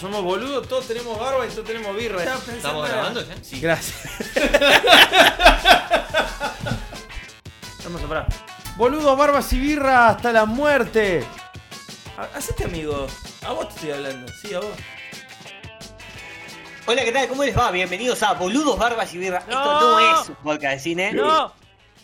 Somos boludos, todos tenemos barba y todos tenemos birra. ¿Estamos grabando ya? Sí. Gracias. Vamos a parar. Boludos, barbas y birra hasta la muerte. Ha- Hacete amigo. A vos te estoy hablando. Sí, a vos. Hola, ¿qué tal? ¿Cómo les va? Bienvenidos a Boludos, Barbas y Birra. No. Esto no es un podcast de cine. No.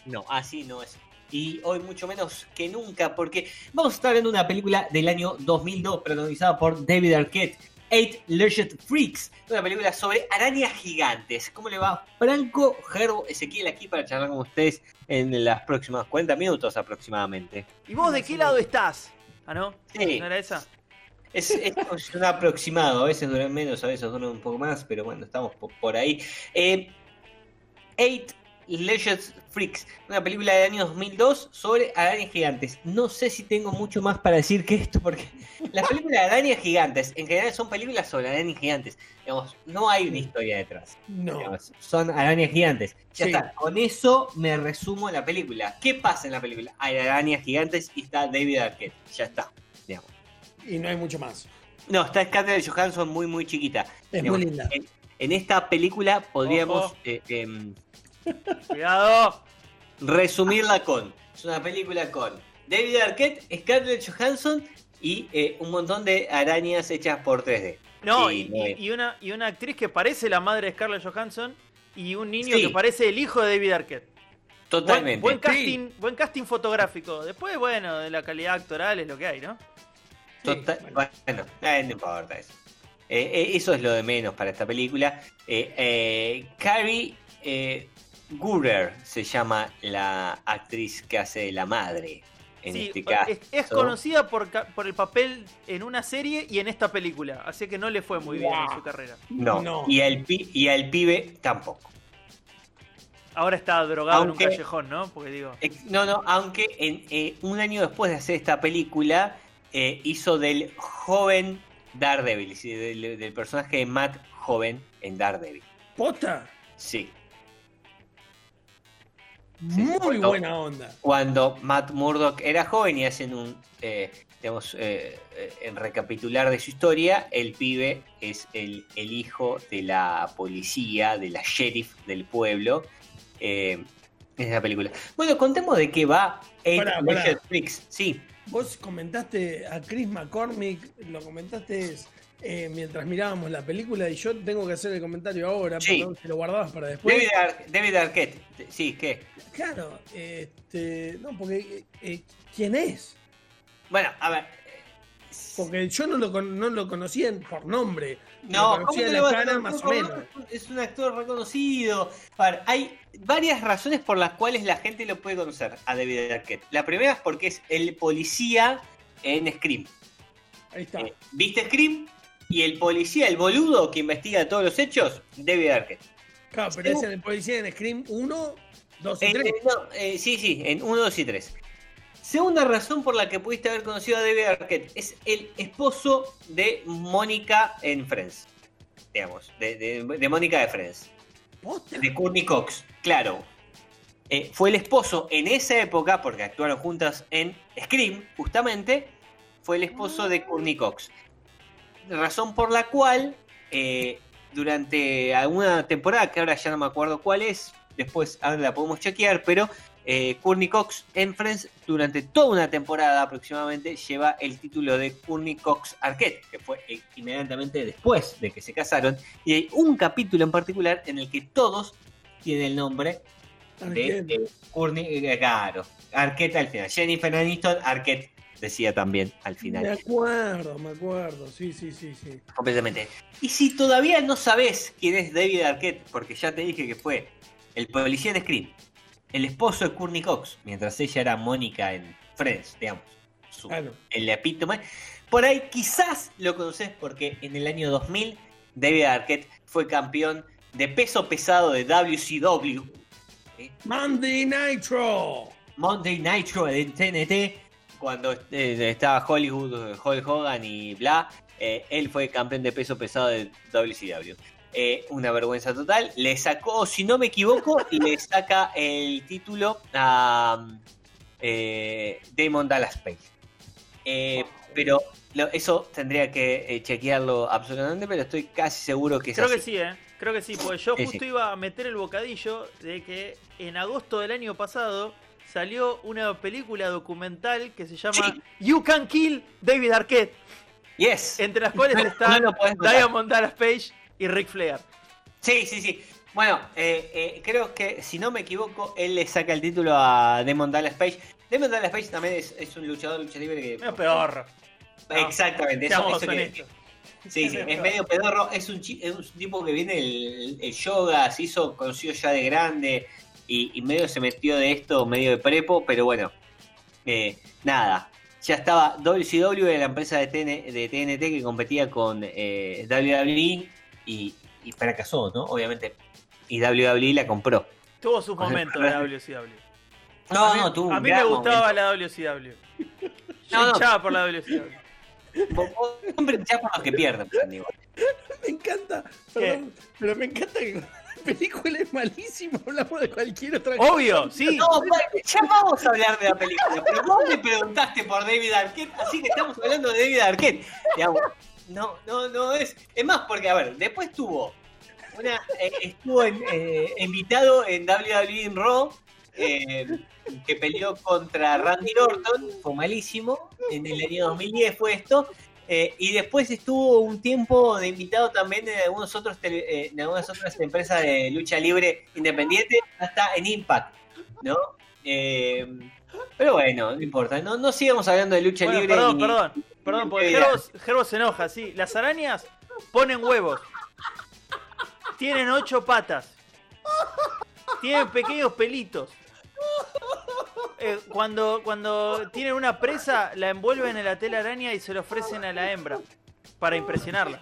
No, así no es. Y hoy mucho menos que nunca, porque vamos a estar viendo una película del año 2002 protagonizada por David Arquette, Eight Legend Freaks, una película sobre arañas gigantes. ¿Cómo le va? Franco, Gerbo, Ezequiel aquí para charlar con ustedes en las próximas 40 minutos aproximadamente. ¿Y vos de qué lado estás? Ah, ¿no? Sí. ¿No era esa? Es, es un aproximado, a veces duran menos, a veces duran un poco más, pero bueno, estamos po- por ahí. Eh, Eight Legends Freaks, una película del año 2002 sobre arañas gigantes. No sé si tengo mucho más para decir que esto, porque las películas de arañas gigantes en general son películas sobre arañas gigantes. Digamos, no hay una historia detrás. no. Digamos, son arañas gigantes. Ya Sí. está, con eso me resumo la película. ¿Qué pasa en la película? Hay arañas gigantes y está David Arquette. Ya está, digamos. Y no hay mucho más. No, está Scarlett Johansson muy, muy chiquita. Es Digamos, muy linda. En, en esta película podríamos eh, Cuidado. resumirla con. Es una película con David Arquette, Scarlett Johansson y eh, un montón de arañas hechas por 3D. No, Sí, y, una, y una actriz que parece la madre de Scarlett Johansson y un niño Sí. que parece el hijo de David Arquette. Totalmente. buen casting, buen casting fotográfico. Después, bueno, de la calidad actoral es lo que hay, ¿no? Total- Sí, bueno, eh, no importa eso. Eh, eso es lo de menos para esta película. Carrie Gooder se llama la actriz que hace de la madre en Sí, este caso. es, es conocida por, el papel en una serie y en esta película. Así que no le fue muy bien en su carrera. No, No. Y, al pi- y al pibe tampoco. Ahora está drogado Aunque- en un callejón, ¿no? Porque digo. No, no, aunque en, eh, un año después de hacer esta película, eh, hizo del joven Daredevil, del, del personaje de Matt joven en Daredevil. ¿Posta? Sí. Muy buena onda. Cuando Matt Murdock era joven y hacen un, eh, digamos, eh, eh, en recapitular de su historia, el pibe es el, el hijo de la policía, de la sheriff del pueblo. Eh, en esa película. Bueno, contemos de qué va Freaks. Sí. Vos comentaste a Chris McCormick, lo comentaste eh, mientras mirábamos la película y yo tengo que hacer el comentario ahora, Sí. perdón, si lo guardabas para después. David, Ar- David Arquette. Sí, ¿qué? Claro, este, no, porque eh, ¿quién es? Bueno, a ver. Porque yo no lo, no lo conocía por nombre. No, lo ¿cómo conocía te la lo vas a más o menos. Es un actor reconocido. A ver, hay varias razones por las cuales la gente lo puede conocer a David Arquette. La primera es porque es el policía en Scream. Ahí está. Eh, ¿Viste Scream? Y el policía, el boludo que investiga todos los hechos, David Arquette. Claro, pero es en el policía en Scream 1, 2 y Eh, 3. eh, no, eh, sí, sí, en 1, 2 y 3. Segunda razón por la que pudiste haber conocido a David Arquette es el esposo de Mónica en Friends. Digamos, de, de- de Mónica de Friends. ¿Posta? De Courtney Cox, claro. Eh, fue el esposo en esa época, porque actuaron juntas en Scream, justamente, fue el esposo de Courtney Cox. Razón por la cual, eh, durante alguna temporada, que ahora ya no me acuerdo cuál es, después ahora la podemos chequear, pero eh, Courtney Cox en Friends, durante toda una temporada aproximadamente, lleva el título de Courtney Cox Arquette, que fue eh, inmediatamente después de que se casaron, y hay un capítulo en particular en el que todos tienen el nombre de eh, Courtney, eh, claro, Arquette al final. Jennifer Aniston, Arquette decía también al Me final. acuerdo, me acuerdo. Sí, sí, sí, sí. Completamente. Y si todavía no sabes quién es David Arquette, porque ya te dije que fue el policía de Scream, el esposo de Courtney Cox, mientras ella era Mónica en Friends, digamos, su- Claro. el epítome, por ahí quizás lo conoces porque en el año 2000 David Arquette fue campeón de peso pesado de WCW, Monday Nitro. Monday Nitro de TNT, cuando eh, estaba Hollywood, Hulk Hogan y bla, eh, él fue campeón de peso pesado de WCW. Eh, una vergüenza total. Le sacó, si no me equivoco, le saca el título a eh, Damon Dallas Page. Pero lo- eso tendría que chequearlo absolutamente, pero estoy casi seguro que es Creo que sí, ¿eh? Creo que sí, porque yo Sí, justo sí. iba a meter el bocadillo de que en agosto del año pasado salió una película documental que se llama You Can Kill David Arquette, Yes. entre las cuales No- están no. Diamond Dallas Page y Ric Flair. Sí, sí, sí. Bueno, eh, eh, creo que si no me equivoco, él le saca el título a Demon Dallas Page. Demon Dallas Page también es, es un luchador lucha libre que. Es peor. Exactamente, eso, Seamos eso que- honestos. Sí, sí, es medio pedorro, es un, es un tipo que viene el, el yoga, se hizo conocido ya de grande y, y medio se metió de esto, medio de prepo, pero bueno, eh, nada, ya estaba WCW era la empresa de, TN de TNT que competía con eh, WWE y, y fracasó, ¿no? Obviamente, y WWE la compró. Tuvo sus momentos de personaje. WCW. No, a mí, no, tuvo un a mí me gustaba la WCW. Yo No, no. hinchaba por la WCW. Vos- Siempre por los que pierden, Me encanta, perdón, pero me encanta que la película es malísima, hablamos de cualquier otra cosa. Obvio, sí. No, vale, ya vamos a hablar de la película, pero vos me preguntaste por David Arquette, así que estamos hablando de David Arquette. Digamos, no, no, no es. Es más, porque, a ver, después tuvo una. eh, estuvo en, eh, invitado en WWE en Raw, eh, que peleó contra Randy Orton, fue malísimo. En el año 2010 fue esto. Eh, y después estuvo un tiempo de invitado también en algunos otros tele- eh, en algunas otras empresas de lucha libre independiente, hasta en Impact, ¿no? Eh, pero bueno, no importa, no, no sigamos hablando de lucha Bueno, libre. perdón, ni- perdón, perdón, porque Gerbo se enoja, sí. Las arañas ponen huevos. Tienen ocho patas. Tienen pequeños pelitos. Eh, cuando, cuando tienen una presa, la envuelven en la tela araña y se lo ofrecen a la hembra para impresionarla.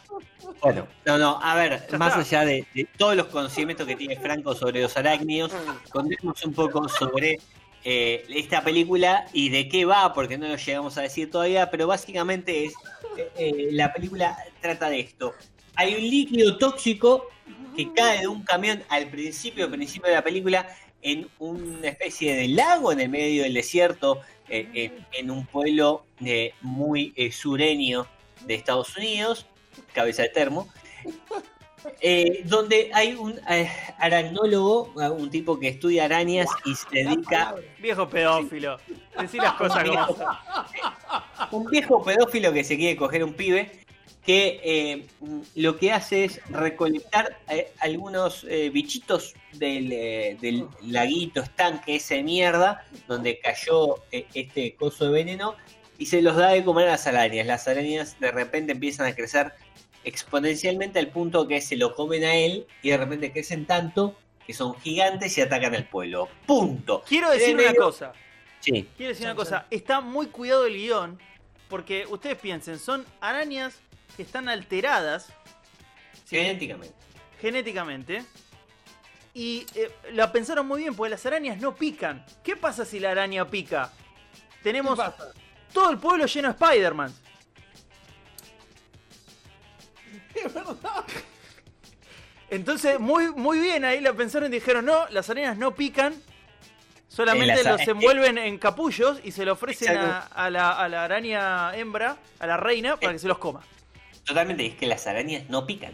Bueno, no, no, a ver, Ya más está. allá de, de todos los conocimientos que tiene Franco sobre los arácnidos, contemos un poco sobre eh, esta película y de qué va, porque no lo llegamos a decir todavía, pero básicamente es, eh, eh, la película trata de esto. Hay un líquido tóxico que cae de un camión al principio, al principio de la película, en una especie de lago en el medio del desierto, eh, en, en un pueblo eh, muy eh, sureño de Estados Unidos, cabeza de termo, eh, donde hay un eh, aracnólogo, eh, un tipo que estudia arañas y se dedica, Viejo pedófilo. Decí las cosas como un viejo pedófilo que se quiere coger un pibe, que eh, lo que hace es recolectar eh, algunos eh, bichitos del, eh, del laguito, estanque, ese de mierda, donde cayó eh, este coso de veneno, y se los da de comer a las arañas. Las arañas de repente empiezan a crecer exponencialmente al punto que se lo comen a él y de repente crecen tanto que son gigantes y atacan al pueblo. Punto. Quiero decir una medio- cosa. Sí. Quiero decir una cosa, está muy cuidado el guion, porque ustedes piensen, son arañas que están alteradas ¿sí? Genéticamente. genéticamente. Y eh, la pensaron muy bien, porque las arañas no pican. ¿Qué pasa si la araña pica? Tenemos ¿Qué pasa? todo el pueblo lleno de Spider-Man. Es verdad. Entonces, muy, muy bien, ahí la pensaron y dijeron, no, las arañas no pican. Solamente Eh, los eh, envuelven en capullos y se lo ofrecen a, la, a la araña hembra, a la reina, para que se los coma. Totalmente, es que las arañas no pican.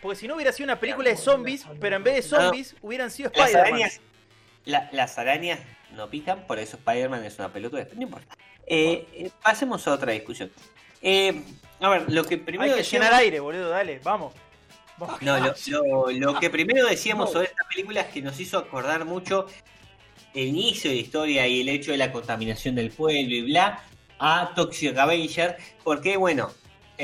Porque si no hubiera sido una película de zombies, pero en vez de zombies hubieran sido Las Spider-Man. arañas, la- las arañas no pican, por eso Spider-Man es una pelota, no importa. Eh, eh, pasemos a otra discusión. Eh, a ver, lo que primero Hay que decíamos- llenar aire, boludo, dale, vamos. Vamos. No, lo, lo- lo que primero decíamos sobre esta película es que nos hizo acordar mucho el inicio de la historia y el hecho de la contaminación del pueblo y bla a Toxic Avenger, porque bueno,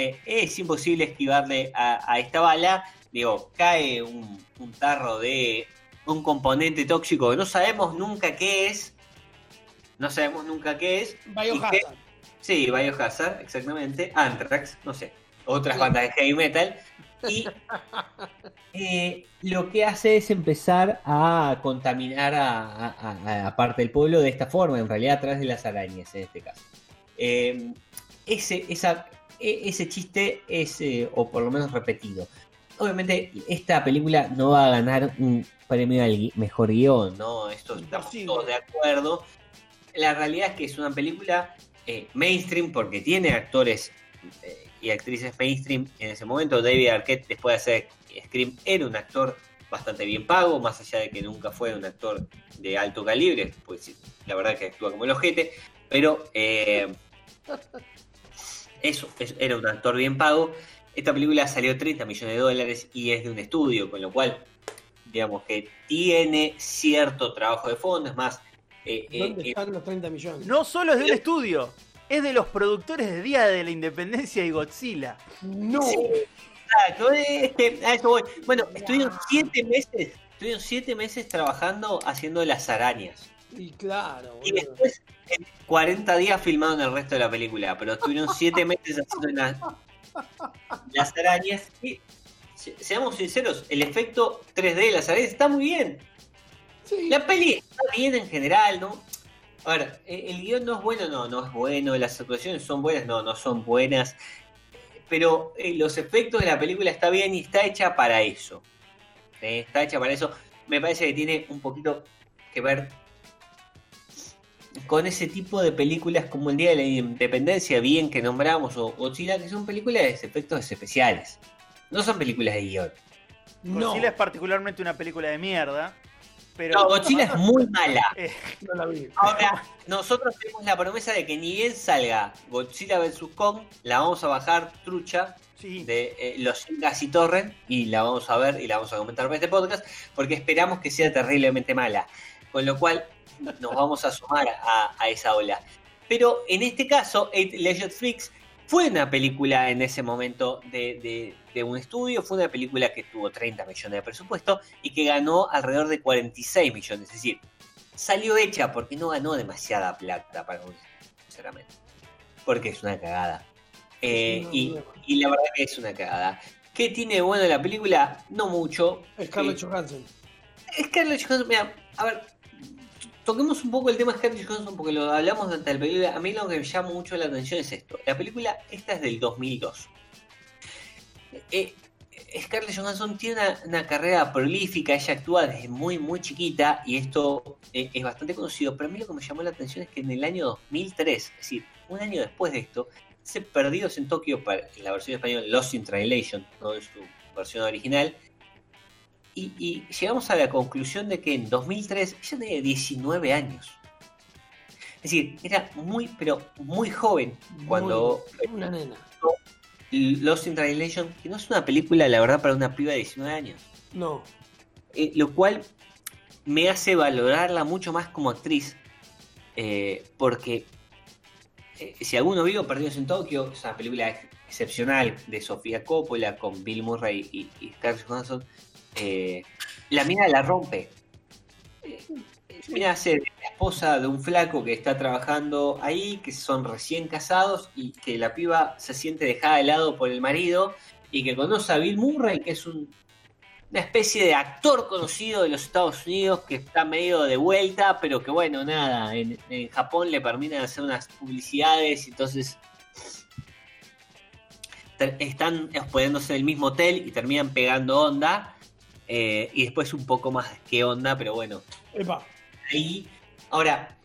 eh, es imposible esquivarle a, a esta bala. Digo, cae un, un tarro de un componente tóxico que no sabemos nunca qué es. No sabemos nunca qué es. y que- Biohazard. Sí, Biohazard, exactamente. Anthrax, no sé. Otras Sí. bandas de heavy metal. Y eh, lo que hace es empezar a contaminar a, a- a- a parte del pueblo de esta forma, en realidad a través de las arañas en este caso. Eh, ese, esa, ese chiste es, eh, o por lo menos repetido. Obviamente, esta película no va a ganar un premio al mejor guion, ¿no? Esto estamos todos de acuerdo. La realidad es que es una película eh, mainstream porque tiene actores eh, y actrices mainstream en ese momento. David Arquette, después de hacer Scream, era un actor bastante bien pago, más allá de que nunca fue un actor de alto calibre, pues la verdad que actúa como el ojete, pero eh, eso, es- era un actor bien pago. Esta película salió 30 millones de dólares y es de un estudio, con lo cual, digamos que tiene cierto trabajo de fondo, es más... eh, eh, ¿Dónde eh, están los 30 millones? No solo es de un estudio, es de los productores de Día de la Independencia y Godzilla. No. Sí. Exacto, es que a eso voy. Bueno, estuvieron siete meses, estuvieron siete meses trabajando haciendo las arañas. Y claro, Y después, 40 días filmaron el resto de la película, pero estuvieron siete meses haciendo las, las arañas. Y se- seamos sinceros, el efecto 3D de las arañas está muy bien. Sí. La peli está bien en general, ¿no? A ver, eh, el guion no es bueno, no, no es bueno. Las actuaciones son buenas, no, no son buenas. Pero eh, los efectos de la película está bien y está hecha para eso. Eh, está hecha para eso. Me parece que tiene un poquito que ver con ese tipo de películas como el Día de la Independencia, bien que nombramos, o Godzilla, que son películas de efectos especiales. No son películas de guion. No, Godzilla es particularmente una película de mierda. Pero No, Godzilla es muy mala. Eh, no la vi. Ahora, nosotros tenemos la promesa de que ni bien salga Godzilla vs. Kong, la vamos a bajar trucha sí. de eh, los Incas y Torrent y la vamos a ver y la vamos a comentar para este podcast porque esperamos que sea terriblemente mala. Con lo cual nos vamos a sumar a, a esa ola. Pero en este caso, Eight Legged Freaks fue una película en ese momento de, de- de un estudio, fue una película que tuvo 30 millones de presupuesto y que ganó alrededor de 46 millones. Es decir, salió hecha porque no ganó demasiada plata para un sinceramente. Porque es una cagada. Eh, No, y, no. y la verdad que es una cagada. ¿Qué tiene bueno la película? No mucho. Scarlett Eh, Johansson. Scarlett Johansson, mira, a ver, toquemos un poco el tema de Scarlett Johansson porque lo hablamos durante la película. A mí lo que me llama mucho la atención es esto. La película, esta es del 2002. Eh, Scarlett Johansson tiene una, una carrera prolífica, ella actúa desde muy, muy chiquita y esto eh, es bastante conocido, pero a mí lo que me llamó la atención es que en el año 2003, es decir, un año después de esto, se Perdidos en Tokio, para, en la versión española Lost in Translation, no en su versión original, y, y llegamos a la conclusión de que en 2003 ella tenía 19 años. Es decir, era muy, pero muy joven cuando Muy- una nena. Lost in Translation, que no es una película, la verdad, para una piba de 19 años. No. Eh, lo cual me hace valorarla mucho más como actriz, eh, porque eh, si alguno vio Perdidos en Tokio, es una película ex- excepcional de Sofía Coppola con Bill Murray y, y Scarlett Johansson, eh, la mina la rompe. Eh, Mira, hace la esposa de un flaco que está trabajando ahí, que son recién casados y que la piba se siente dejada de lado por el marido y que conoce a Bill Murray, que es un, una especie de actor conocido de los Estados Unidos que está medio de vuelta, pero que bueno, nada, en, Japón le permiten hacer unas publicidades y entonces están hospedándose en el mismo hotel y terminan pegando onda. Eh, y después un poco más que onda, pero bueno, Epa. ahí. Ahora,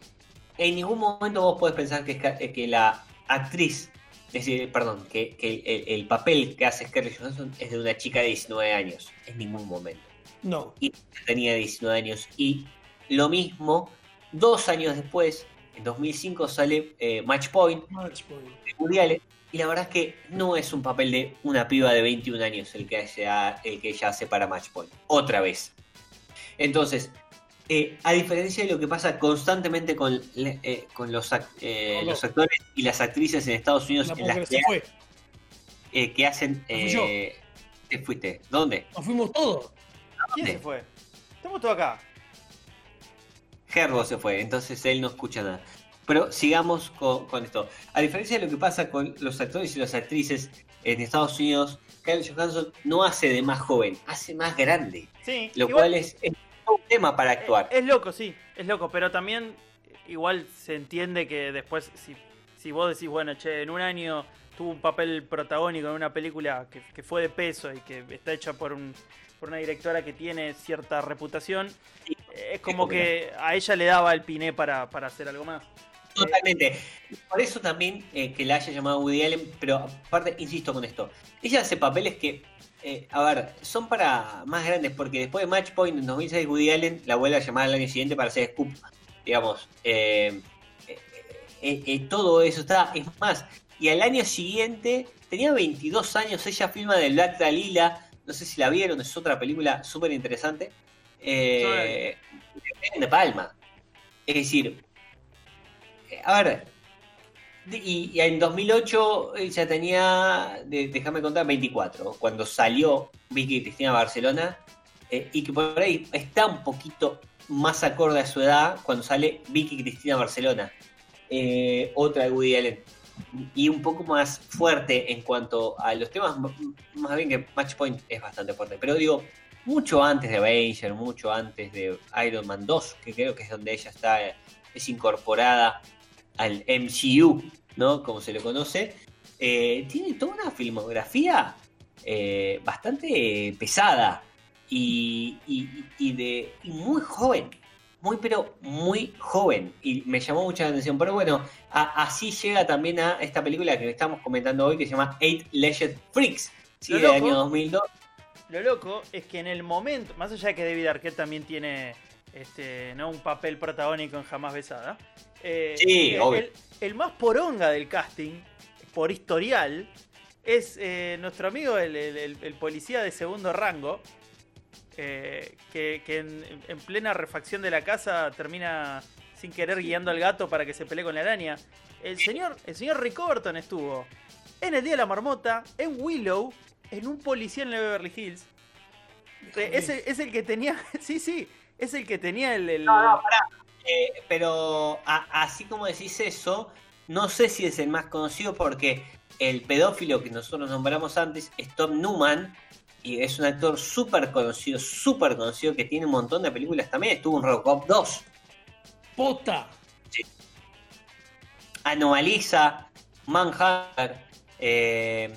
en ningún momento vos podés pensar que, eh, que la actriz, es decir, perdón, que, que el, el papel que hace Scarlett Johansson es de una chica de 19 años. En ningún momento. No. Y tenía 19 años. Y lo mismo, dos años después, en 2005 sale eh, Match Point Match point. de Woody Allen, Y la verdad es que no es un papel de una piba de 21 años el que, ella, el que ella hace para Match Point. Otra vez. Entonces, eh, a diferencia de lo que pasa constantemente con, eh, con los, eh, los actores y las actrices en Estados Unidos La en las que, se fue. que hacen... fui ¿Te fuiste? ¿Dónde? Nos fuimos todos. ¿Quién se fue? Estamos todos acá. Gerbo se fue, entonces él no escucha nada. Pero sigamos con, con esto. A diferencia de lo que pasa con los actores y las actrices, en Estados Unidos, Scarlett Johansson no hace de más joven, hace más grande. Sí, Lo igual- cual es, es un tema para actuar. Es, es loco, sí, es loco, pero también igual se entiende que después, si, si vos decís, bueno, che, en un año tuvo un papel protagónico en una película que, que fue de peso y que está hecha por, un, por una directora que tiene cierta reputación, Sí, es como que a ella le daba el piné para, para hacer algo más. Totalmente. Por eso también eh, que la haya llamado Woody Allen, pero aparte, insisto con esto, ella hace papeles que, eh, a ver, son para más grandes, porque después de Match Point en 2006, Woody Allen la vuelve a llamar al año siguiente para hacer Scoop, digamos. eh, todo eso está, es más, y al año siguiente, tenía 22 años, ella filma de Black Dalila, no sé si la vieron, es otra película súper interesante, de Palma. Es decir, a ver, y, y en 2008 ella tenía, de- déjame contar, 24, cuando salió Vicky Cristina Barcelona, eh, y que por ahí está un poquito más acorde a su edad cuando sale Vicky Cristina Barcelona, eh, otra de Woody Allen, y un poco más fuerte en cuanto a los temas, más bien que Match Point es bastante fuerte, pero digo, mucho antes de Avenger, mucho antes de Iron Man 2, que creo que es donde ella está, eh, es incorporada al MCU, ¿no? Como se le conoce, eh, tiene toda una filmografía eh, bastante pesada y, y- y de y muy joven, muy pero muy joven y me llamó mucha la atención. Pero bueno, a- así llega también a esta película que estamos comentando hoy que se llama Eight Legend Freaks, del loco. año 2002. Lo loco es que en el momento, más allá de que David Arquette también tiene este, ¿no? un papel protagónico en Jamás Besada, eh, Sí, el, obvio. el- el más poronga del casting, por historial, es eh, nuestro amigo, el, el- el- el policía de segundo rango, eh, que, que en, en plena refacción de la casa termina sin querer guiando al gato para que se pelee con la araña. El señor, el señor Rick Overton estuvo en El Día de la Marmota, en Willow, en un policía en la Beverly Hills. Eh, Es el, es el que tenía, sí, sí, es el que tenía el... el- Eh, pero a- así como decís eso, no sé si es el más conocido porque el pedófilo que nosotros nombramos antes es Tom Newman y es un actor súper conocido, súper conocido que tiene un montón de películas también. Estuvo en Robocop 2, Posta. Anomaliza, Manhunter, eh,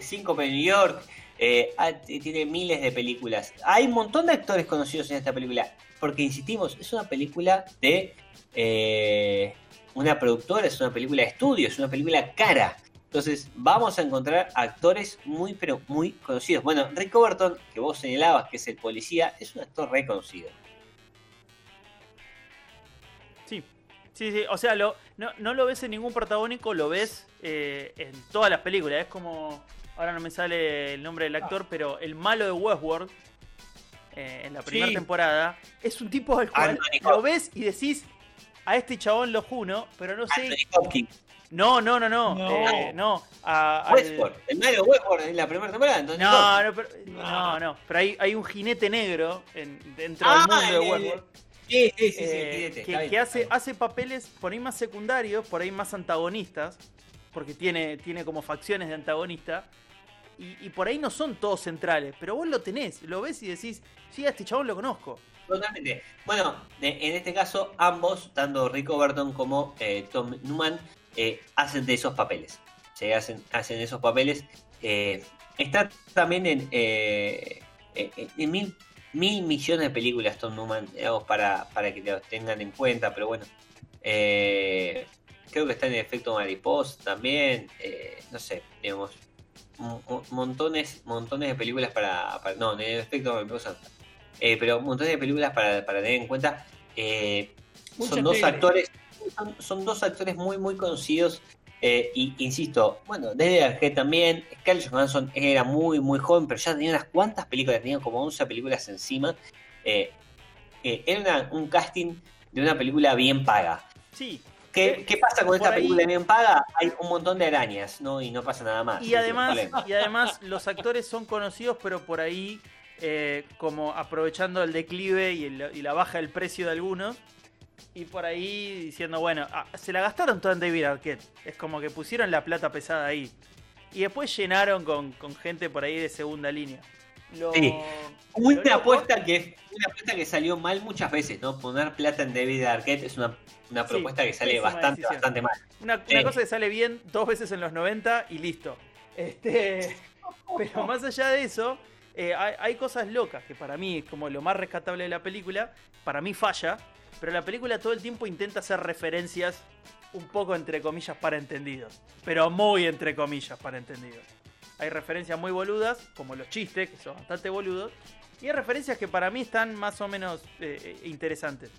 Síncope en New York. eh, ah, tiene miles de películas. Hay un montón de actores conocidos en esta película. Porque insistimos, es una película de eh, una productora, es una película de estudio, es una película cara. Entonces vamos a encontrar actores muy pero muy conocidos. Bueno, Rick Overton, que vos señalabas que es el policía, es un actor reconocido. Sí, sí, sí, o sea, lo, no, no lo ves en ningún protagónico, lo ves eh, en todas las películas. Es como, ahora no me sale el nombre del actor, pero el malo de Westworld, eh, en la primera Sí. temporada, es un tipo al cual Anthony lo ves y decís, a este chabón lo juno, pero no sé... No, no, no, no, No. eh, no. a- al- el Westworld la primera temporada. No, Hopkins. no, pero, no, no, pero hay, hay un jinete negro en- dentro Ah, del mundo de Westworld. Sí, sí, sí, sí, eh, que, bien, que está hace, bien. hace papeles por ahí más secundarios, por ahí más antagonistas, porque tiene, tiene como facciones de antagonista, y, y por ahí no son todos centrales, pero vos lo tenés, lo ves y decís, sí, a este chabón lo conozco. Totalmente. Bueno, en este caso, ambos, tanto Rick Overton como eh, Tom Newman, eh, hacen de esos papeles. Se hacen, hacen esos papeles. Eh, está también en, eh, en- en mil, mil millones de películas Tom Newman, digamos, para, para que lo tengan en cuenta, pero bueno. Eh, creo que está en Efecto Mariposa también. eh, no sé, digamos. Mo- mo- Montones, montones de películas para, para- No, en Efecto Mariposa. Eh, pero montón de películas para, para tener en cuenta. Eh, son dos actores, son, son dos actores muy muy conocidos. eh, y insisto, bueno, David Arquette también, Scarlett Johansson era muy muy joven, pero ya tenía unas cuantas películas, tenía como 11 películas encima. Eh, eh, era una- un casting de una película bien paga. Sí, ¿Qué, Eh, qué pasa con esta ahí- película bien paga? Hay un montón de arañas, ¿no? Y no pasa nada más. y además, y además los actores son conocidos, pero por ahí eh, como aprovechando el declive y, el- y la baja del precio de algunos. Y por ahí diciendo, bueno, ah, se la gastaron toda en David Arquette. Es como que pusieron la plata pesada ahí. Y después llenaron con, con gente por ahí de segunda línea. Lo- Sí. Una apuesta que una apuesta que salió mal muchas veces, ¿no? Poner plata en David Arquette es una, una Sí, propuesta que sale bastante, decisión. bastante mal. Una, cosa que sale bien dos veces en los 90 y listo. Este, pero más allá de eso, eh, hay, hay cosas locas que para mí, como lo más rescatable de la película, para mí falla, pero la película todo el tiempo intenta hacer referencias un poco entre comillas para entendidos, pero muy entre comillas para entendidos. Hay referencias muy boludas, como los chistes, que son bastante boludos, y hay referencias que para mí están más o menos eh, interesantes.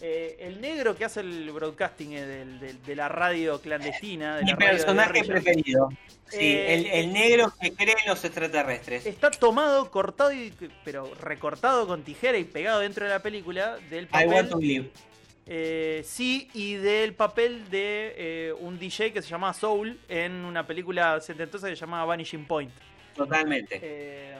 Eh, el negro que hace el broadcasting eh, del- del- de la radio clandestina, de Mi la radio personaje preferido. Sí, el, el negro que cree en los extraterrestres. está tomado, cortado, y, pero recortado con tijera y pegado dentro de la película del I want to papel. live. Eh, sí, y del papel de eh, un DJ que se llamaba Soul en una película setentosa que se llamaba Vanishing Point. Totalmente. Eh,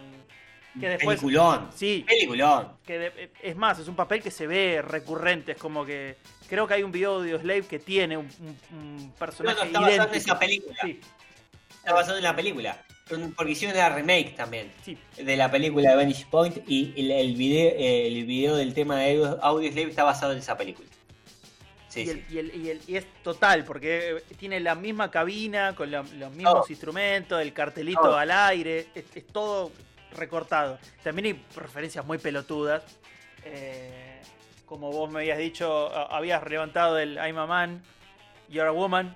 que después. Peliculón. Sí, Peliculón. que de- es más, es un papel que se ve recurrente. Es como que. Creo que hay un video de Slave que tiene un, un- un No, personaje no, está basado en esa película. Sí, Está basado en la película. Porque hicieron la remake también. sí. de la película de Vanish Point y el, el video, el video del tema de Audio Slave está basado en esa película. Sí, y, el- sí. y el- y el- y es total, porque eh, tiene la misma cabina, con la- los mismos instrumentos, el cartelito al aire, es, es todo recortado. También hay referencias muy pelotudas. eh, como vos me habías dicho, habías levantado el I'm a man, you're a woman.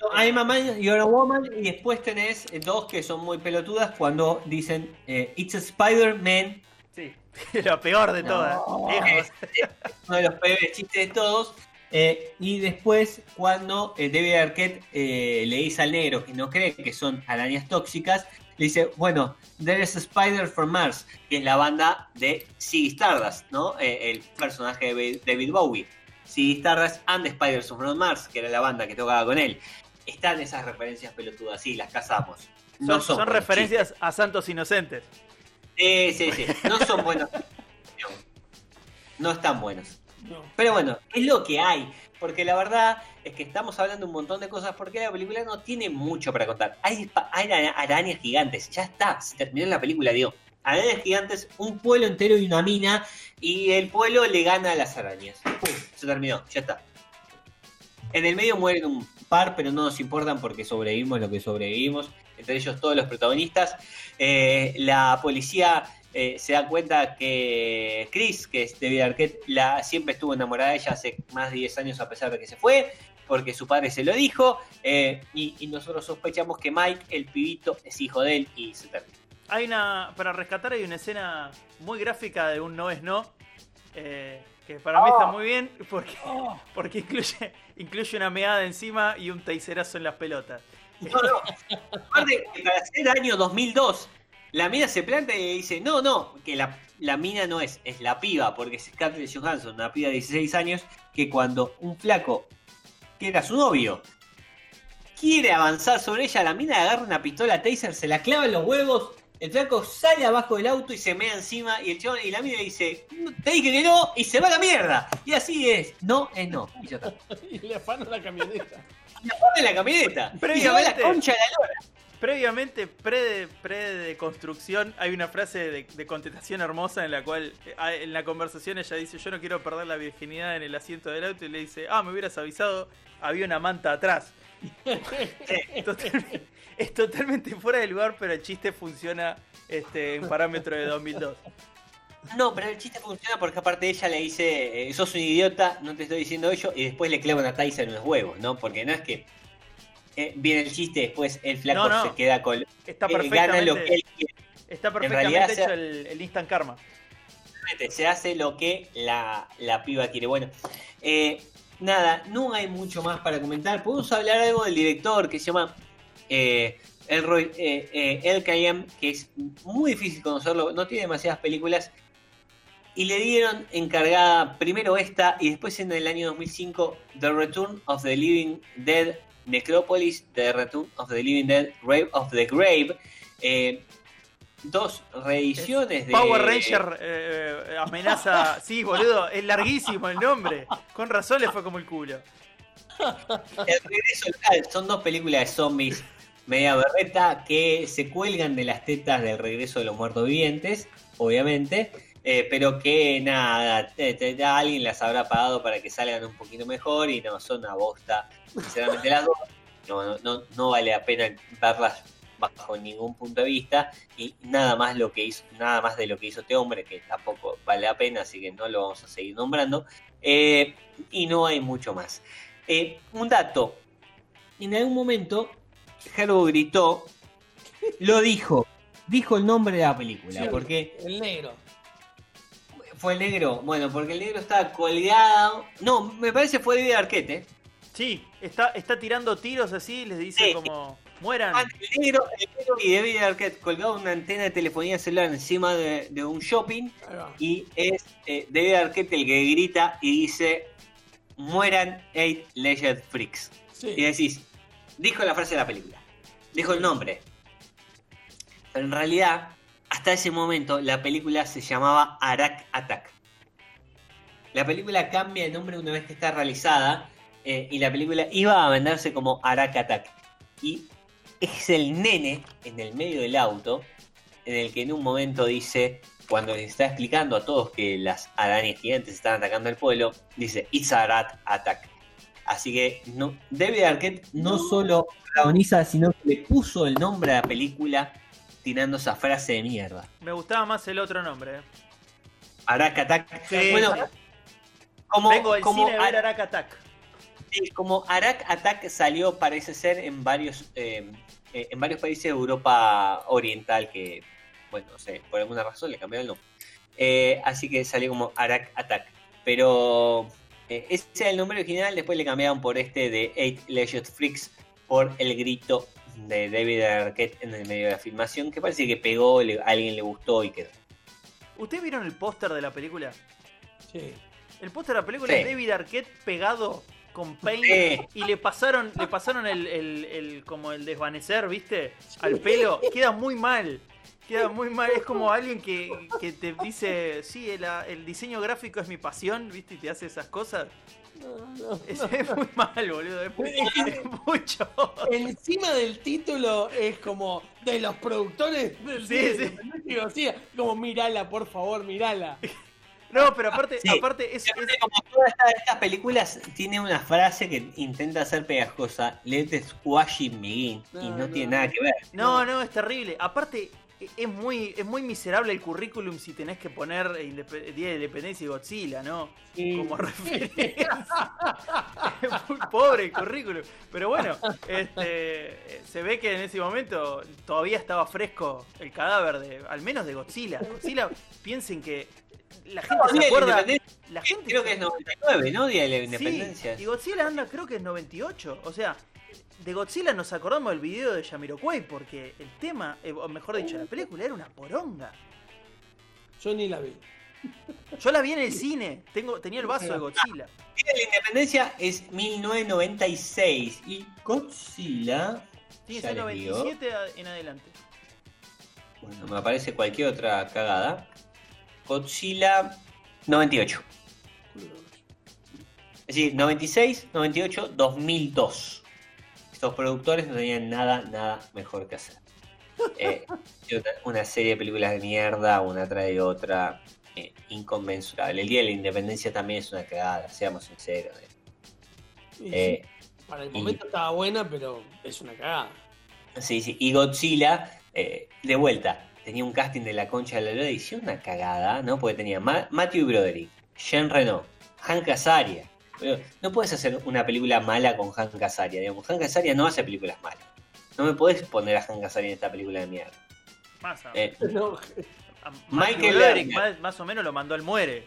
No, I'm a man, you're a woman y después tenés eh, dos que son muy pelotudas cuando dicen eh, It's a Spider-Man, Sí, lo peor de No. todas. lejos. uno de los peores chistes de todos. Eh, y después cuando eh, David Arquette eh, le dice al negro que no cree que son arañas tóxicas, le dice, bueno, there is a spider from Mars, que es la banda de Ziggy Stardust, ¿no? El personaje de David Bowie. Ziggy Stardust and the Spiders from Mars, que era la banda que tocaba con él. Están esas referencias pelotudas, sí, las cazamos. No Son, referencias a santos inocentes. Sí, sí, sí. No son buenos. No están buenos. Pero bueno, es lo que hay. Porque la verdad es que estamos hablando un montón de cosas porque la película no tiene mucho para contar. Hay, arañas gigantes, ya está, se terminó la película, digo. Arañas gigantes, un pueblo entero y una mina, y el pueblo le gana a las arañas. Pum, se terminó, ya está. En el medio mueren un par, pero no nos importan porque sobrevivimos lo que sobrevivimos. Entre ellos todos los protagonistas. Eh, la policía eh, se da cuenta que Chris, que es David Arquette, la, siempre estuvo enamorada de ella hace más de 10 años a pesar de que se fue, porque su padre se lo dijo, eh, y, y nosotros sospechamos que Mike, el pibito, es hijo de él y se termina. Hay una. Para rescatar hay una escena muy gráfica de un no es no. eh, que para mí está muy bien porque, Oh, porque incluye, incluye una meada encima y un taiserazo en las pelotas. No, no. Aparte, para ser año 2002, la mina se planta y dice, no, no, que la, la mina no es, es la piba, porque es Scarlett Johansson, una piba de 16 años, que cuando un flaco, que era su novio, quiere avanzar sobre ella, la mina agarra una pistola taser, se la clava en los huevos, el flaco sale abajo del auto y se mea encima, y el chabón y la mina dice, te dije que no, y se va a la mierda. Y así es, no es no. Y ya está. y le afano la camioneta. Pone en la camioneta. Y se va a la concha de la lora. Previamente, pre, pre de construcción, hay una frase de, de contestación hermosa en la cual eh, en la conversación ella dice yo no quiero perder la virginidad en el asiento del auto y le dice, ah, me hubieras avisado, había una manta atrás. Totalmente- es totalmente fuera de lugar, pero el chiste funciona este, en parámetro de 2002. No, pero el chiste funciona porque aparte ella le dice, eh, sos un idiota, no te estoy diciendo ello, y después le clava una taisa en los huevos, ¿no? Porque no es que eh, viene el chiste, después el flaco No, no. se queda con... Está eh, gana lo que perfectamente, él quiere, está perfectamente hecho el, el instant karma. se hace lo que la, la piba quiere. Bueno, eh, nada, no hay mucho más para comentar. Podemos hablar algo del director que se llama eh, Elroy eh, eh, LKM, que es muy difícil conocerlo, no tiene demasiadas películas. Y le dieron encargada primero esta y después en el año 2005 The Return of the Living Dead Necropolis, The Return of the Living Dead Grave of the Grave. Eh, dos reediciones de Power Ranger eh, amenaza. Sí, boludo, es larguísimo el nombre. Con razón le fue como el culo. El regreso local son dos películas de zombies media berreta, que se cuelgan de las tetas del regreso de los muertos vivientes, obviamente, eh, pero que nada, te- te- a alguien las habrá pagado para que salgan un poquito mejor y no, son una bosta, sinceramente las dos. No, no, no, no vale la pena verlas bajo ningún punto de vista y nada más lo que hizo, nada más de lo que hizo este hombre, que tampoco vale la pena, así que no lo vamos a seguir nombrando. Eh, y no hay mucho más. Eh, un dato. En algún momento, Herbo gritó, lo dijo, dijo el nombre de la película, Sí. porque El negro. Fue el negro. Bueno, porque el negro estaba colgado. No, me parece fue David Arquette. ¿eh? Sí, está, está tirando tiros así, les dice Sí. como mueran. Ah, El negro, el negro y David Arquette colgado una antena de telefonía celular encima de, de un shopping y es eh, David Arquette el que grita y dice mueran eight Legend Freaks. Sí. Y decís, dijo la frase de la película, dijo el nombre. Pero en realidad, hasta ese momento, la película se llamaba Arak Attack. La película cambia de nombre una vez que está realizada eh, y la película iba a venderse como Arak Attack. Y es el nene en el medio del auto en el que en un momento dice, cuando les está explicando a todos que las arañas gigantes están atacando al pueblo, dice, It's a rat attack. Así que no, David Arquette no solo protagoniza, sino que le puso el nombre a la película tirando esa frase de mierda. Me gustaba más el otro nombre. Arak Attack. Sí. Bueno, como, Vengo del como, cine a ver Ar- Arak Attack. sí, como Arak Attack salió, parece ser, en varios, eh, eh, en varios países de Europa Oriental que, bueno, no sé, por alguna razón le cambiaron el nombre. Eh, así que salió como Arak Attack. Pero eh, ese era el nombre original, después le cambiaron por este de Eight Legend Freaks por el grito de David Arquette en el medio de la filmación, que parece que pegó, le- a alguien le gustó y quedó. ¿Ustedes vieron el póster de la película? Sí. El póster de la película Sí. es David Arquette pegado con paint Sí. y le pasaron, le pasaron el, el- el- como el desvanecer, ¿viste? Al pelo. Queda muy mal. Queda muy mal. Es como alguien que, que te dice, sí, el, el diseño gráfico es mi pasión, ¿viste? Y te hace esas cosas. No, no, Es, no. es muy mal, boludo. Es, muy- Es que- es mucho. Encima del título es como de los productores del Sí, sí. sea, como mirala, por favor, mirala. No, pero aparte, Sí. aparte es, es- Como todas estas, estas películas tiene una frase que intenta ser pegajosa, let squashing y No, no, no. tiene nada que ver. No, no, es terrible. Aparte, es muy, es muy miserable el currículum si tenés que poner Día de Independencia y Godzilla, ¿no? Como referencia. es muy pobre el currículum. Pero bueno, este, se ve que en ese momento todavía estaba fresco el cadáver de, al menos de Godzilla. Godzilla, piensen que la gente No, se la gente Creo que es 99, ¿no? Día de la Sí, Independencia. y Godzilla anda, creo que es 98. O sea, de Godzilla nos acordamos del video de Yamiroquai porque el tema, eh, o mejor dicho, la película era una poronga. Yo ni la vi. Yo la vi en el cine, tengo, tenía el vaso de Godzilla. De la Independencia es 1996 y Godzilla, les digo, 97 a- en adelante. bueno, me aparece cualquier otra cagada. Godzilla 98. Es decir, 96, 98, 2002. Estos productores no tenían nada, nada mejor que hacer. Eh, una, serie de películas de mierda, una tras de otra, eh, inconmensurable. El Día de la Independencia también es una cagada, seamos sinceros. eh. Eh, sí, para el momento estaba buena, pero es una cagada. sí, sí. Y Godzilla, de vuelta, tenía un casting de la concha de la lora y hicieron una cagada, ¿no? Porque tenía Ma- Matthew Broderick, Jean Reno, Hank Azaria. No puedes hacer una película mala con Hank Azaria, digamos. Hank Azaria no hace películas malas. No me puedes poner a Hank Azaria en esta película de mierda. Más, a- Eh, No, Michael más, más o menos lo mandó al muere.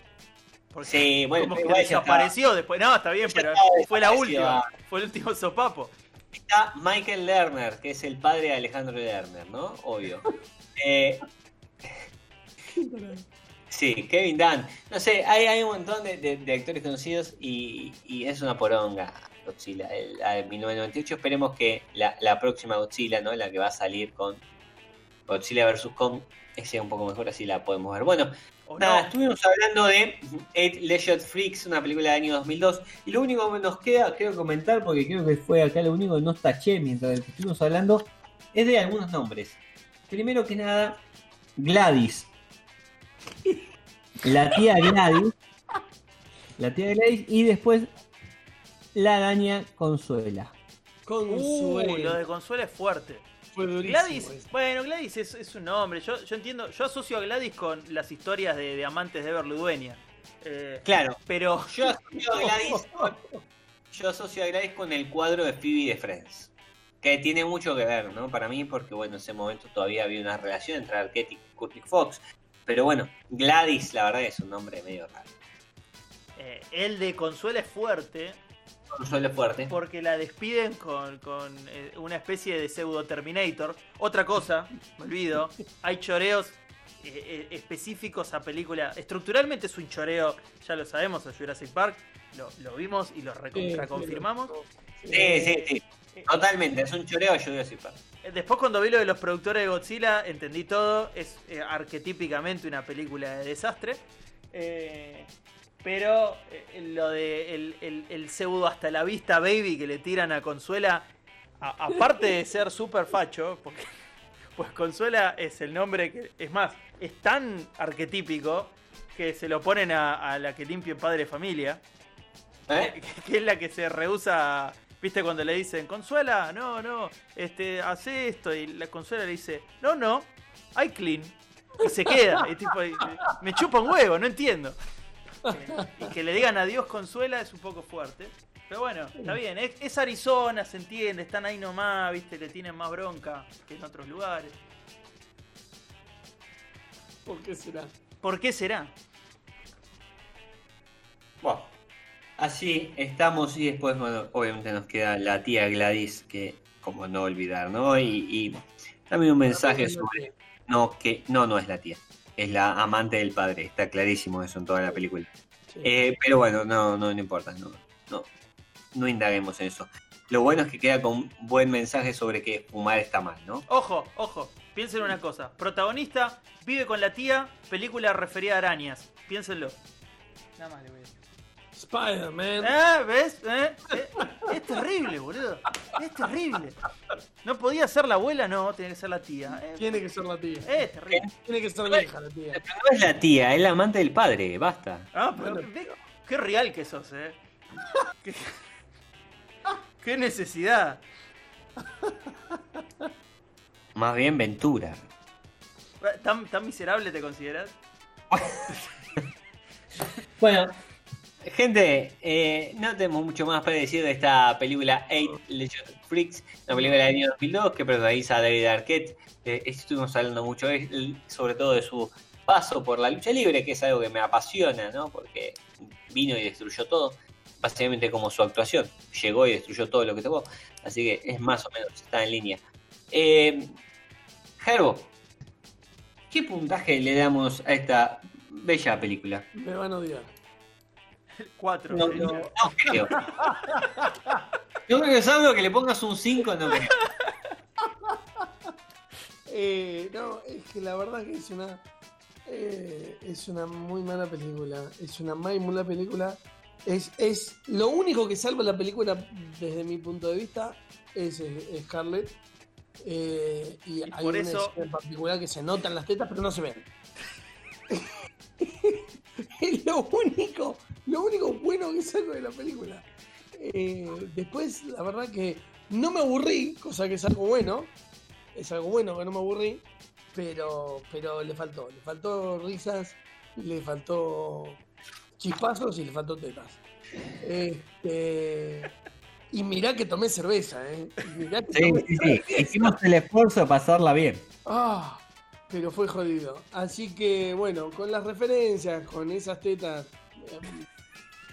Porque Sí, bueno, como que desapareció después. No, está bien, pero fue la última. Fue el último sopapo. Está Michael Lerner, que es el padre de Alejandro Lerner, ¿no? Obvio. Eh, sí, Kevin Dunn. No sé, hay, hay un montón de, de- de actores conocidos y, y es una poronga Godzilla. El, de 1998. Esperemos que la, la próxima Godzilla, ¿no? La que va a salir con Godzilla vs. Kong, sea un poco mejor, así la podemos ver. Bueno, ¿O Nada, no? estuvimos hablando de Eight Legend Freaks, una película del año 2002. Y lo único que nos queda, quiero comentar, porque creo que fue acá lo único que nos taché mientras estuvimos hablando, es de algunos nombres. Primero que nada, Gladys. La tía Gladys. La tía Gladys y después la araña Consuela. Consuelo. Uh, lo de Consuelo es fuerte. Fue durísimo Gladys, bueno, Gladys es, es un nombre. Yo, yo entiendo, yo asocio a Gladys con las historias de, de amantes de Everly Dueña. Eh, Claro, pero yo asocio a Gladys con, yo asocio a Gladys con el cuadro de Phoebe de Friends. Que tiene mucho que ver, ¿no? Para mí, porque bueno, en ese momento todavía había una relación entre Arquette y Courtney Fox. Pero bueno, Gladys, la verdad, es un nombre medio raro. eh, el de Consuelo es fuerte Consuelo fuerte. porque la despiden con, con, eh, una especie de pseudo Terminator. Otra cosa, me olvido, hay choreos eh, eh, específicos a película. Estructuralmente es un choreo, ya lo sabemos, a Jurassic Park. Lo, lo vimos y lo recontra confirmamos. Sí, sí, sí. Totalmente, es un choreo a pa. Eh, Después cuando vi lo de los productores de Godzilla, entendí todo. Es eh, arquetípicamente una película de desastre. Eh, pero eh, lo de el, el- el pseudo hasta la vista baby que le tiran a Consuela, a- aparte de ser súper facho, porque pues Consuela es el nombre que, es más, es tan arquetípico que se lo ponen a, a la que limpia en padre de familia ¿Eh? que es la que se rehúsa, viste cuando le dicen, Consuela, no, no, este, hace esto, y la Consuela le dice, no, no, I clean, y se queda, y tipo, me chupa un huevo, no entiendo. Y que le digan adiós Consuela es un poco fuerte, pero bueno, está bien, es, es Arizona, se entiende, están ahí nomás, viste, le tienen más bronca que en otros lugares. ¿Por qué será? ¿Por qué será? Bueno, así estamos y después, bueno, obviamente nos queda la tía Gladys, que como no olvidar, ¿no? Y, y también un mensaje sobre no que no no es la tía, es la amante del padre, está clarísimo eso en toda la película. Sí. Eh, pero bueno, no, no, no importa, no, no, no indaguemos en eso. Lo bueno es que queda con un buen mensaje sobre que fumar está mal, ¿no? Ojo, ojo, piensen una cosa. Protagonista, vive con la tía, película referida a arañas. Piénsenlo. Nada más le voy a decir. Spider-Man. ¿Eh? ¿Ves? ¿Eh? Eh, Es terrible, boludo. Es terrible. No podía ser la abuela, no, tenía que ser la tía. Eh, Tiene que ser la tía. Es terrible. Tiene que ser vieja la tía. Pero no es la tía, es la amante del padre, basta. Ah, pero qué real que sos, eh. Qué, qué necesidad. Más bien Ventura. ¿Tan, tan miserable te consideras? Bueno, gente, eh, no tenemos mucho más para decir de esta película Eight Legend Freaks, una película del año 2002 que protagoniza David Arquette. Eh, estuvimos hablando mucho sobre todo de su paso por la lucha libre, que es algo que me apasiona, ¿no? Porque vino y destruyó todo, básicamente como su actuación. Llegó y destruyó todo lo que tocó, así que es más o menos, está en línea. Eh, Gerbo, ¿qué puntaje le damos a esta bella película? Me van a odiar. Cuatro. No, no, no creo. Yo creo que es algo que le pongas un 5, no creo. Eh, no, es que la verdad que es una. eh, es una muy mala película. Es una muy mala película. Es, es lo único que salva la película desde mi punto de vista es, eh, Scarlett. Eh, y hay por una eso- escena en particular que se notan las tetas, pero no se ven. es lo único, lo único bueno que saco de la película. Eh, después, la verdad que no me aburrí, cosa que es algo bueno. Es algo bueno que no me aburrí, pero, pero le faltó. Le faltó risas, le faltó chispazos y le faltó tetas. Este, y mirá que tomé cerveza, ¿eh? Y mirá que Sí, sí, sí. Hicimos el esfuerzo de pasarla bien. Ah, pero fue jodido. Así que, bueno, con las referencias, con esas tetas eh,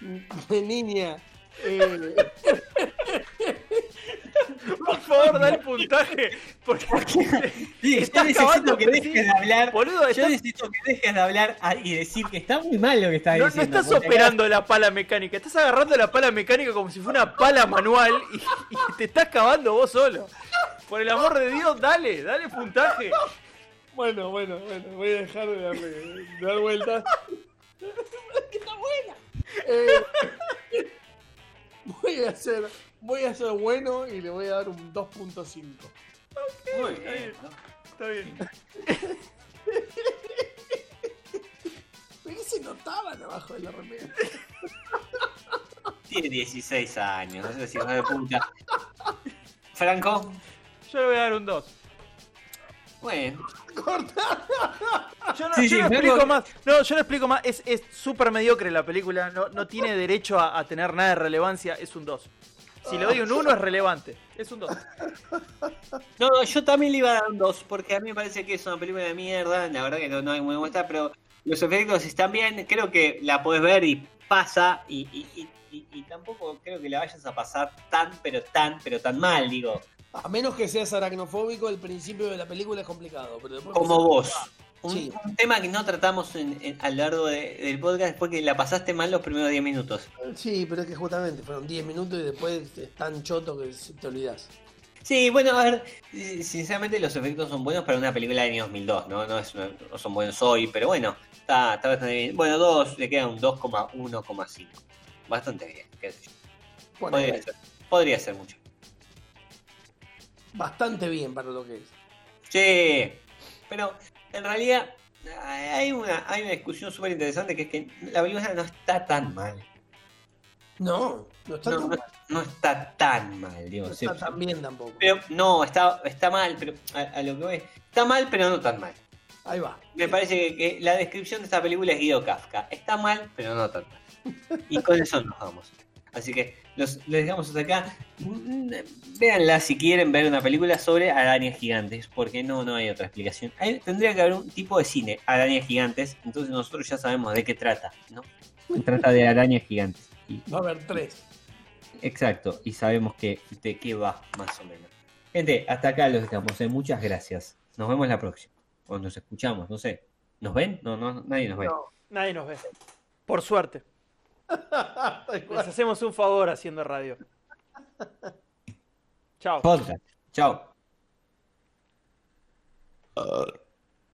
de niña. eh, Por favor, da el puntaje. Porque Sí, yo Estás necesito acabando, que sí. dejes de hablar. Boludo, Yo estás- necesito que dejes de hablar y decir que está muy mal lo que estás no, no diciendo. estás operando la pala mecánica, estás agarrando la pala mecánica como si fuera una pala manual y, y te estás cavando vos solo. Por el amor de Dios, dale, dale puntaje. bueno, bueno, bueno, voy a dejar de, darle, de dar vueltas. Que está buena. Eh, voy a hacer, voy a ser bueno y le voy a dar un 2.5. Muy bien. Está bien. ¿Por qué se notaban abajo de la remera? Tiene 16 años, no sé si de puta. Franco, Yo le voy a dar un 2. bueno, Corta. Yo no, Sí, yo sí, no explico más. No, yo no explico más. Es es súper mediocre la película. No, no tiene derecho a, a tener nada de relevancia. Es un 2. Si le doy un 1 es relevante. Es un 2. No, no, yo también le iba a dar un 2, porque a mí me parece que es una película de mierda, la verdad que no, no hay muy muestra, pero los efectos están bien, creo que la puedes ver y pasa, y, y- y- y- y tampoco creo que la vayas a pasar tan, pero tan, pero tan mal, digo, A menos que seas aracnofóbico, el principio de la película es complicado. Pero después como vos. Un, Sí. un tema que no tratamos en- en- a lo largo de- del podcast después que la pasaste mal los primeros 10 minutos. Sí, pero es que justamente fueron 10 minutos y después es tan choto que te olvidas. Sí, bueno, a ver, sinceramente los efectos son buenos para una película del año 2002, ¿no? No, es una- no son buenos hoy, pero bueno, está, está bastante bien. Bueno, 2, le queda un 2,1,5. Bastante bien, qué sé yo. Bueno, Podría ser, podría ser mucho. Bastante bien para lo que es. Sí, pero en realidad hay una, hay una discusión súper interesante que es que la película no está tan mal. No, no está No, tan no, mal. no está tan mal, digo. No sí, está tan bien tampoco. Pero no, está, está mal, pero a, a lo que voy. Está mal, pero no tan mal. Ahí va. Me parece que, que la descripción de esta película es Guido Kafka. Está mal, pero no tan mal. Y con eso nos vamos. Así que los, les dejamos hasta acá. Mm, Véanla si quieren ver una película sobre arañas gigantes, porque no, no hay otra explicación. Hay- tendría que haber un tipo de cine, arañas gigantes, entonces nosotros ya sabemos de qué trata, ¿no? Se trata de arañas gigantes. Y- Va a haber tres. exacto, y sabemos que De qué va, más o menos. Gente, hasta acá los dejamos. ¿eh? Muchas gracias. Nos vemos la próxima. O nos escuchamos, no sé. ¿Nos ven? No, no, nadie nos ve. No. Nadie nos ve. Por suerte. Les hacemos un favor haciendo radio. Chao. Podcast. Chao. Ah.